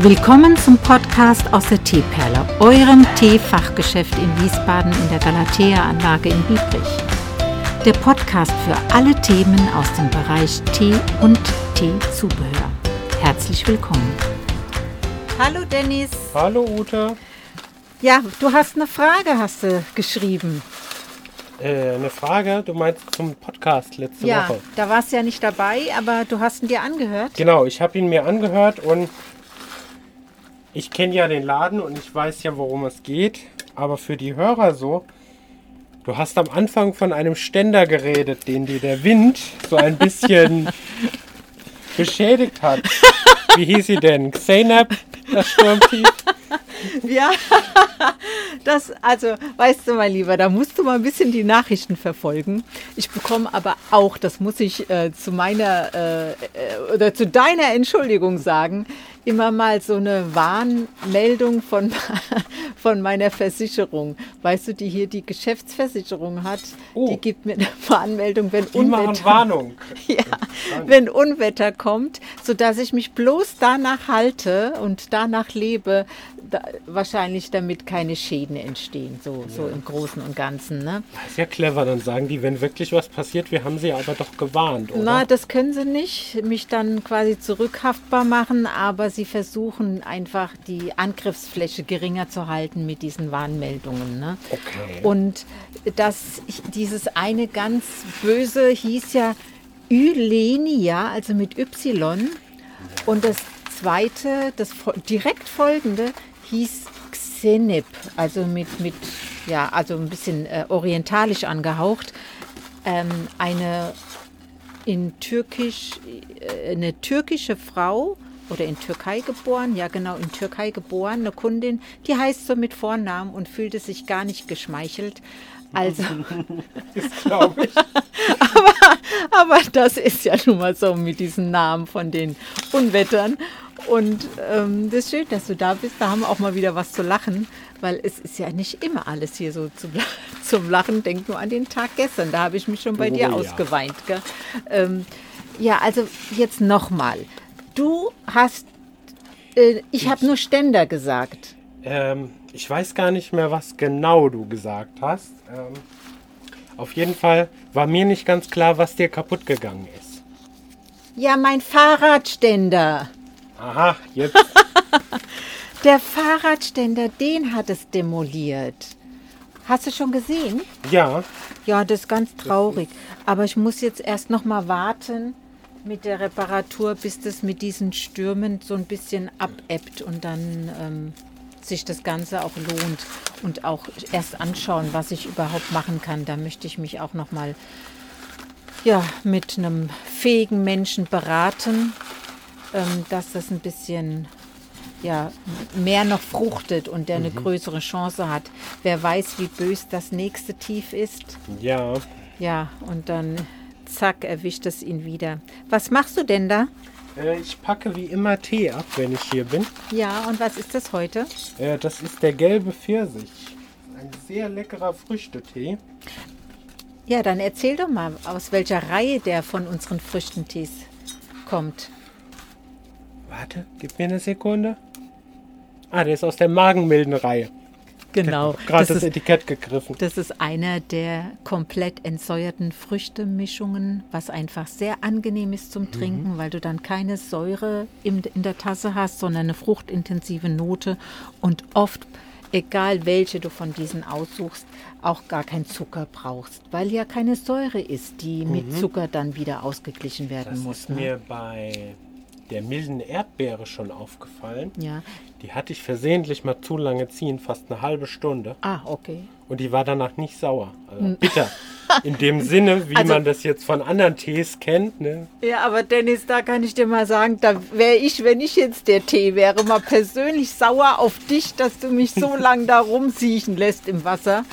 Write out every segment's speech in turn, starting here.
Willkommen zum Podcast aus der Teeperle, eurem Teefachgeschäft in Wiesbaden in der Galatea-Anlage in Biebrich. Der Podcast für alle Themen aus dem Bereich Tee und Teezubehör. Herzlich willkommen. Hallo Dennis. Hallo Ute. Ja, du hast eine Frage, hast du geschrieben. Äh, eine Frage, du meinst zum Podcast letzte ja, Woche. da warst du ja nicht dabei, aber du hast ihn dir angehört. Genau, ich habe ihn mir angehört und ich kenne ja den Laden und ich weiß ja, worum es geht. Aber für die Hörer so, du hast am Anfang von einem Ständer geredet, den dir der Wind so ein bisschen beschädigt hat. Wie hieß sie denn? Xenap, das Sturmtief? Ja, das, also, weißt du, mein Lieber, da musst du mal ein bisschen die Nachrichten verfolgen. Ich bekomme aber auch, das muss ich äh, zu meiner äh, äh, oder zu deiner Entschuldigung sagen, immer mal so eine Warnmeldung von, von meiner Versicherung. Weißt du, die hier die Geschäftsversicherung hat, Oh. die gibt mir eine Warnmeldung, wenn Die Unwetter Warnung. ja, wenn Unwetter kommt, sodass ich mich bloß danach halte und danach lebe, da, wahrscheinlich damit keine Schäden entstehen, so, so im Großen und Ganzen. Ne? Das ist ja clever, dann sagen die, wenn wirklich was passiert, wir haben sie aber doch gewarnt, oder? Na, das können sie nicht, mich dann quasi zurückhaftbar machen, aber sie versuchen einfach die Angriffsfläche geringer zu halten mit diesen Warnmeldungen. Ne? Okay. Und das, dieses eine ganz böse hieß ja Ylenia, also mit Y. Und das zweite, das direkt folgende, hieß Xenip, also mit, mit ja, also ein bisschen äh, orientalisch angehaucht. Ähm, eine in Türkisch, äh, eine türkische Frau oder in Türkei geboren, ja genau, in Türkei geboren, eine Kundin, die heißt so mit Vornamen und fühlte sich gar nicht geschmeichelt. Also, das glaube ich. aber das ist ja nun mal so mit diesen Namen von den Unwettern. Und ähm, das ist schön, dass du da bist. Da haben wir auch mal wieder was zu lachen, weil es ist ja nicht immer alles hier so zum, zum Lachen. Denk nur an den Tag gestern, da habe ich mich schon bei Oh, dir ja. ausgeweint. Ähm, ja, also jetzt nochmal. Du hast, äh, ich habe nur Ständer gesagt. Ähm, ich weiß gar nicht mehr, was genau du gesagt hast. Ähm, auf jeden Fall war mir nicht ganz klar, was dir kaputt gegangen ist. Ja, mein Fahrradständer. Aha, jetzt. Der Fahrradständer, den hat es demoliert. Hast du schon gesehen? ja, Ja, das ist ganz traurig. Aber ich muss jetzt erst noch mal warten mit der Reparatur, bis das mit diesen Stürmen so ein bisschen abebbt und dann ähm, sich das Ganze auch lohnt und auch erst anschauen, was ich überhaupt machen kann. Da möchte ich mich auch noch mal ja, mit einem fähigen Menschen beraten, dass das ein bisschen ja, mehr noch fruchtet und der eine größere Chance hat. Wer weiß, wie bös das nächste Tief ist. ja. Ja, und dann zack, erwischt es ihn wieder. Was machst du denn da? Äh, ich packe wie immer Tee ab, wenn ich hier bin. Ja, und was ist das heute? Äh, das ist der gelbe Pfirsich. Ein sehr leckerer Früchtetee. Ja, dann erzähl doch mal, aus welcher Reihe der von unseren Früchtentees kommt. Warte, gib mir eine Sekunde. Ah, der ist aus der Magenmildenreihe. Genau. Gerade Das das, Etikett gegriffen. das ist einer der komplett entsäuerten Früchtemischungen, was einfach sehr angenehm ist zum Trinken, weil du dann keine Säure im, in der Tasse hast, sondern eine fruchtintensive Note und oft, egal welche du von diesen aussuchst, auch gar kein Zucker brauchst, weil ja keine Säure ist, die mit Zucker dann wieder ausgeglichen werden Das muss. ist Ne? mir bei der milden Erdbeere schon aufgefallen. Ja. Die hatte ich versehentlich mal zu lange ziehen, fast eine halbe Stunde. Ah, okay. Und die war danach nicht sauer. Also bitter. In dem Sinne, wie Also- man das jetzt von anderen Tees kennt. Ne? Ja, aber Dennis, da kann ich dir mal sagen, da wäre ich, wenn ich jetzt der Tee wäre, mal persönlich sauer auf dich, dass du mich so lang da rumsiechen lässt im Wasser.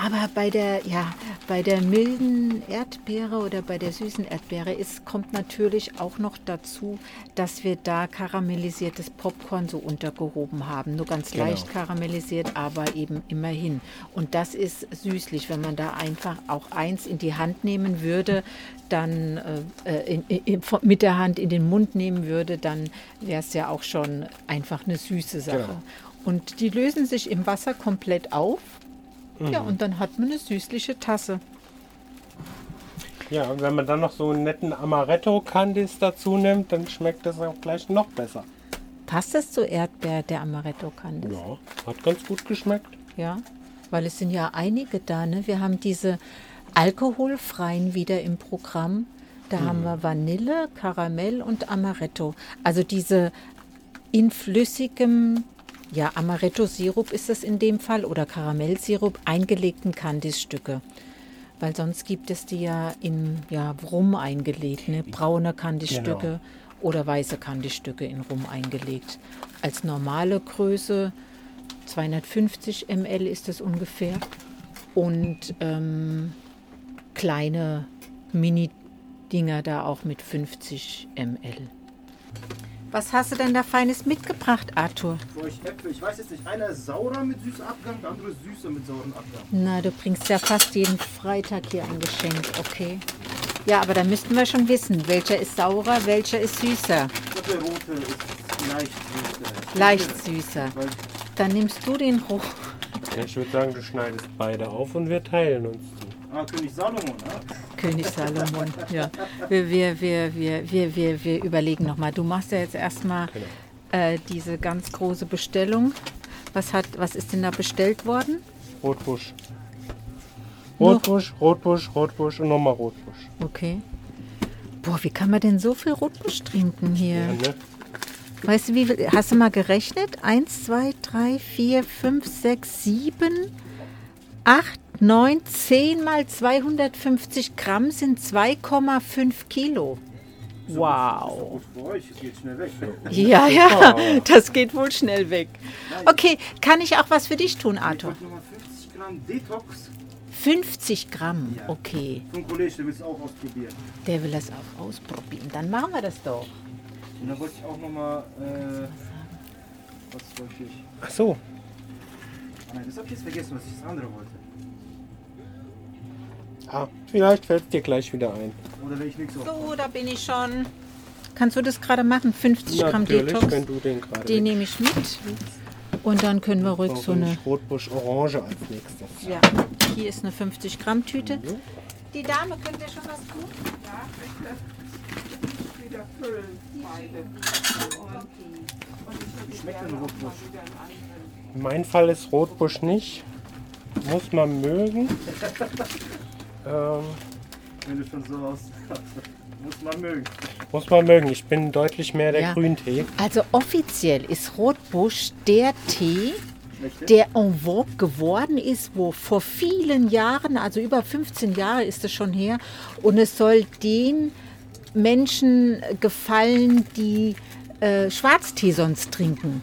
Aber bei der, ja, bei der milden Erdbeere oder bei der süßen Erdbeere ist, kommt natürlich auch noch dazu, dass wir da karamellisiertes Popcorn so untergehoben haben. Nur ganz Genau. leicht karamellisiert, aber eben immerhin. Und das ist süßlich, wenn man da einfach auch eins in die Hand nehmen würde, dann äh, in, in, mit der Hand in den Mund nehmen würde, dann wäre es ja auch schon einfach eine süße Sache. Genau. Und die lösen sich im Wasser komplett auf. Ja, und dann hat man eine süßliche Tasse. Ja, und wenn man dann noch so einen netten Amaretto-Candice dazu nimmt, dann schmeckt das auch gleich noch besser. Passt das zu Erdbeer, der Amaretto Candice? Ja, hat ganz gut geschmeckt. Ja, weil es sind ja einige da. Ne? Wir haben diese alkoholfreien wieder im Programm. Da haben wir Vanille, Karamell und Amaretto. Also diese in flüssigem, ja, Amaretto-Sirup ist es in dem Fall oder Karamellsirup eingelegten Candice-Stücke. Weil sonst gibt es die ja in ja, Rum eingelegt, ne? braune Candice-Stücke Genau. oder weiße Candice-Stücke in Rum eingelegt. Als normale Größe 250 ml ist es ungefähr. Und ähm, kleine Mini-Dinger da auch mit 50 ml. Was hast du denn da Feines mitgebracht, Arthur? Für euch Äpfel. Ich weiß jetzt nicht, einer ist saurer mit süßem Abgang, der andere ist süßer mit saurem Abgang. Na, du bringst ja fast jeden Freitag hier ein Geschenk, okay. Ja, aber da müssten wir schon wissen, welcher ist saurer, welcher ist süßer. Ich glaube, der rote ist leicht süßer. Leicht süßer. Dann nimmst du den hoch. Ja, ich würde sagen, du schneidest beide auf und wir teilen uns die. ah, König Salomon, ne? König Salomon, ja. Wir, wir, wir, wir, wir, wir, wir überlegen nochmal. Du machst ja jetzt erstmal Genau. äh, diese ganz große Bestellung. Was, hat, was ist denn da bestellt worden? Rotbusch. Rotbusch, Rotbusch, Rotbusch und nochmal Rotbusch. Okay. Boah, wie kann man denn so viel Rotbusch trinken hier? Ja, ne? Weißt du, wie viel, hast du mal gerechnet? Eins, zwei, drei, vier, fünf, sechs, sieben, acht, neun, zehn mal 250 Gramm sind 2,5 Kilo. Wow. Gut für euch, es geht schnell weg. Ja, ja, das geht wohl schnell weg. Okay, kann ich auch was für dich tun, Ich Arthur? wollte nochmal 50 Gramm Detox 50 Gramm, okay. vom Kollege, der will es auch ausprobieren. Der will das auch ausprobieren. Dann machen wir das doch. Und dann wollte ich auch nochmal, äh, was wollte ich? Ach so. Nein, das habe ich jetzt vergessen, was ich das andere wollte. Ah, vielleicht fällt es dir gleich wieder ein. Oder wenn ich nichts auf. So, da bin ich schon. Kannst du das gerade machen? 50 Gramm Natürlich, Detox. wenn du den gerade. Den nehme ich mit. Und dann können wir ruhig so eine. ich Rotbusch Orange als nächstes. Ja, hier ist eine 50 Gramm Tüte. Die Dame, könnt ihr schon was tun? wieder füllen, beide. Wie schmeckt denn Rotbusch? Mein Fall ist Rotbusch nicht. Muss man mögen. ähm, Wenn du schon so aus. Muss man mögen. muss man mögen. Ich bin deutlich mehr der Ja. Grüntee. Also offiziell ist Rotbusch der Tee, der en vogue geworden ist, wo vor vielen Jahren, also über 15 Jahre ist es schon her, und es soll den Menschen gefallen, die äh, Schwarztee sonst trinken.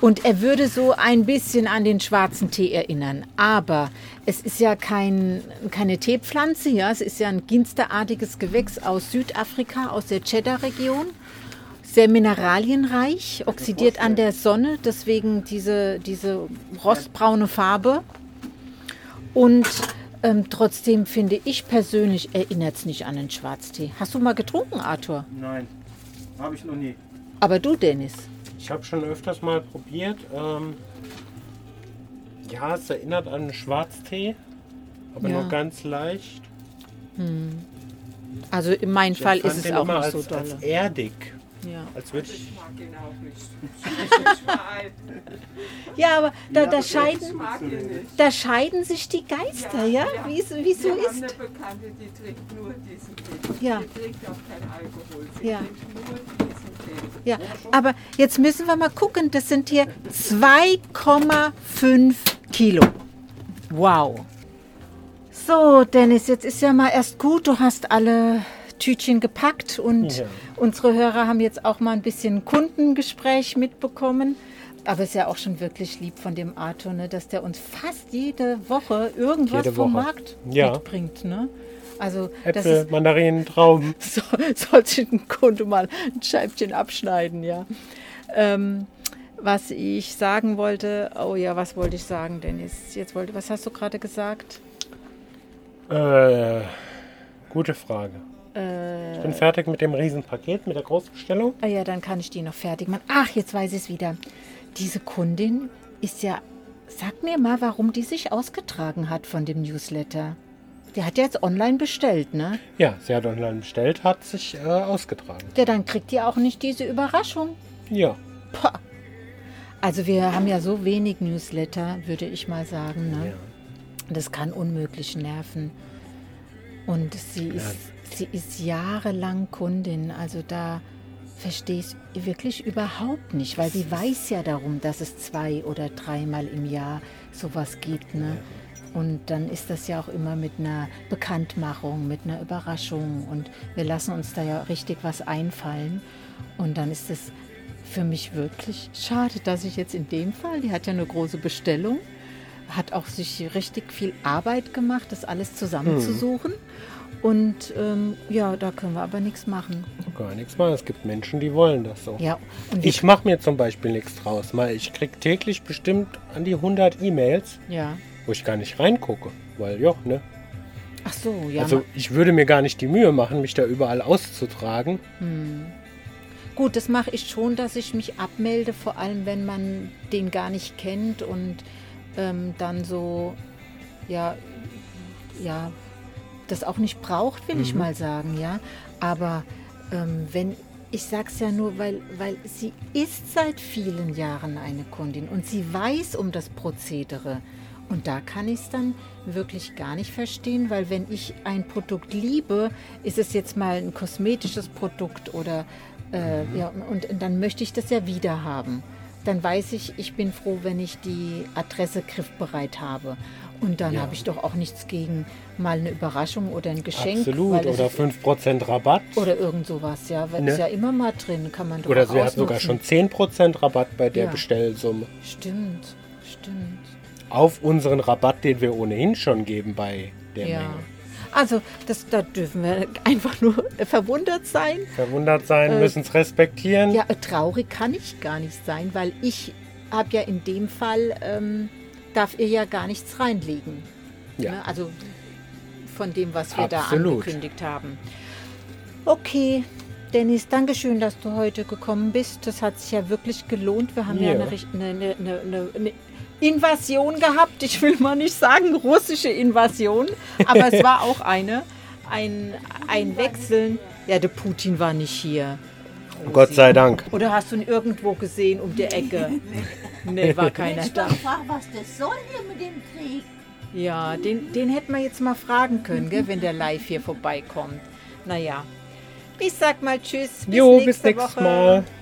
Und er würde so ein bisschen an den schwarzen Tee erinnern. Aber es ist ja kein, keine Teepflanze, ja. Es ist ja ein ginsterartiges Gewächs aus Südafrika, aus der Cheddar-Region. Sehr mineralienreich, oxidiert an der Sonne, deswegen diese, diese rostbraune Farbe. Und ähm, trotzdem finde ich persönlich, erinnert es nicht an den Schwarztee. Hast du mal getrunken, Arthur? Nein, habe ich noch nie. Aber du, Dennis? Ich habe schon öfters mal probiert. Ähm, ja, es erinnert an einen Schwarztee, aber Ja. nur ganz leicht. Also in meinem Ich Fall ist es auch immer nicht so als, als doll. erdig. Ja. Als würde Ich mag ihn auch nicht. Ich mag Ja, aber da, Ja, da, aber scheiden, da scheiden sich die Geister, ja? Wie es, wie es so Wir haben ist. eine Bekannte, die trinkt nur diesen Tee. Ja. Die trinkt auch keinen Alkohol. Sie Ja. trinkt nur. Ja, aber jetzt müssen wir mal gucken. Das sind hier 2,5 Kilo. Wow. So, Dennis, jetzt ist ja mal erst gut. Du hast alle Tütchen gepackt und Ja. unsere Hörer haben jetzt auch mal ein bisschen Kundengespräch mitbekommen. Aber es ist ja auch schon wirklich lieb von dem Arthur, ne, dass der uns fast jede Woche irgendwas Jede vom Woche. Markt Ja. mitbringt. Ne? Also Äpfel, ist, Mandarinen, Trauben. so, sollte ein Kunde mal ein Scheibchen abschneiden, ja. Ähm, was ich sagen wollte, oh ja, was wollte ich sagen, Dennis? Jetzt wollte, was hast du gerade gesagt? Äh, gute Frage. Äh, Ich bin fertig mit dem Riesenpaket, mit der Großbestellung. ah ja, dann kann ich die noch fertig machen. Ach, jetzt weiß ich es wieder. Diese Kundin ist ja, sag mir mal, warum die sich ausgetragen hat von dem Newsletter. Die hat ja jetzt online bestellt, ne? Ja, sie hat online bestellt, hat sich äh, ausgetragen. Ja, dann kriegt die auch nicht diese Überraschung. Ja. Pah. Also wir haben ja so wenig Newsletter, würde ich mal sagen. Ne? ja. Das kann unmöglich nerven. Und sie ist, sie ist jahrelang Kundin. Also da verstehe ich wirklich überhaupt nicht, weil sie weiß ja darum, dass es zwei oder dreimal im Jahr sowas gibt. Ne? Und dann ist das ja auch immer mit einer Bekanntmachung, mit einer Überraschung. Und wir lassen uns da ja richtig was einfallen. Und dann ist es für mich wirklich schade, dass ich jetzt in dem Fall, die hat ja eine große Bestellung, hat auch sich richtig viel Arbeit gemacht, das alles zusammenzusuchen. Und ähm, ja, da können wir aber nichts machen. Gar nichts mal. Es gibt Menschen, die wollen das so. Ja, und Ich mache mir zum Beispiel nichts draus. Mal, ich krieg täglich bestimmt an die 100 E-Mails, ja. Wo ich gar nicht reingucke. Weil, ja, ne? Ach so, ja. Also ich würde mir gar nicht die Mühe machen, mich da überall auszutragen. Gut, das mache ich schon, dass ich mich abmelde, vor allem wenn man den gar nicht kennt und ähm, dann so, ja, ja, das auch nicht braucht, will ich mal sagen, ja. Aber ähm, wenn, ich sag's ja nur, weil, weil sie ist seit vielen Jahren eine Kundin und sie weiß um das Prozedere. Und da kann ich es dann wirklich gar nicht verstehen, weil wenn ich ein Produkt liebe, ist es jetzt mal ein kosmetisches Produkt oder äh, ja, und, und dann möchte ich das ja wieder haben. Dann weiß ich, ich bin froh, wenn ich die Adresse griffbereit habe. Und dann Ja. habe ich doch auch nichts gegen mal eine Überraschung oder ein Geschenk. Absolut. Oder ist- 5% Rabatt. oder irgend sowas, ja. Weil Ne? ist ja immer mal drin, kann man doch Oder sie hat sogar schon ausnutzen. 10% Rabatt bei der Ja. Bestellsumme. Stimmt, stimmt. Auf unseren Rabatt, den wir ohnehin schon geben bei der Ja. Menge. Also, das, da dürfen wir einfach nur verwundert sein. Verwundert sein, Äh, müssen es respektieren. Ja, traurig kann ich gar nicht sein, weil ich habe ja in dem Fall, ähm, darf ihr ja gar nichts reinlegen. Ja. Ne? Also von dem, was wir da Absolut. angekündigt haben. Okay, Dennis, danke schön, dass du heute gekommen bist. Das hat sich ja wirklich gelohnt. Wir haben ja, Ja. eine, eine, eine, eine Invasion gehabt. Ich will mal nicht sagen russische Invasion, aber es war auch eine. Ein, ein Wechseln. Ja, der Putin war nicht hier. Gott sei Dank. Oder hast du ihn irgendwo gesehen um die Ecke? Nee, war keiner da. frag, was das soll hier mit dem Krieg? Ja, den, den hätten wir jetzt mal fragen können, gell, wenn der live hier vorbeikommt. Naja, ich sag mal Tschüss. Bis Jo, nächste bis nächstes Woche. Mal.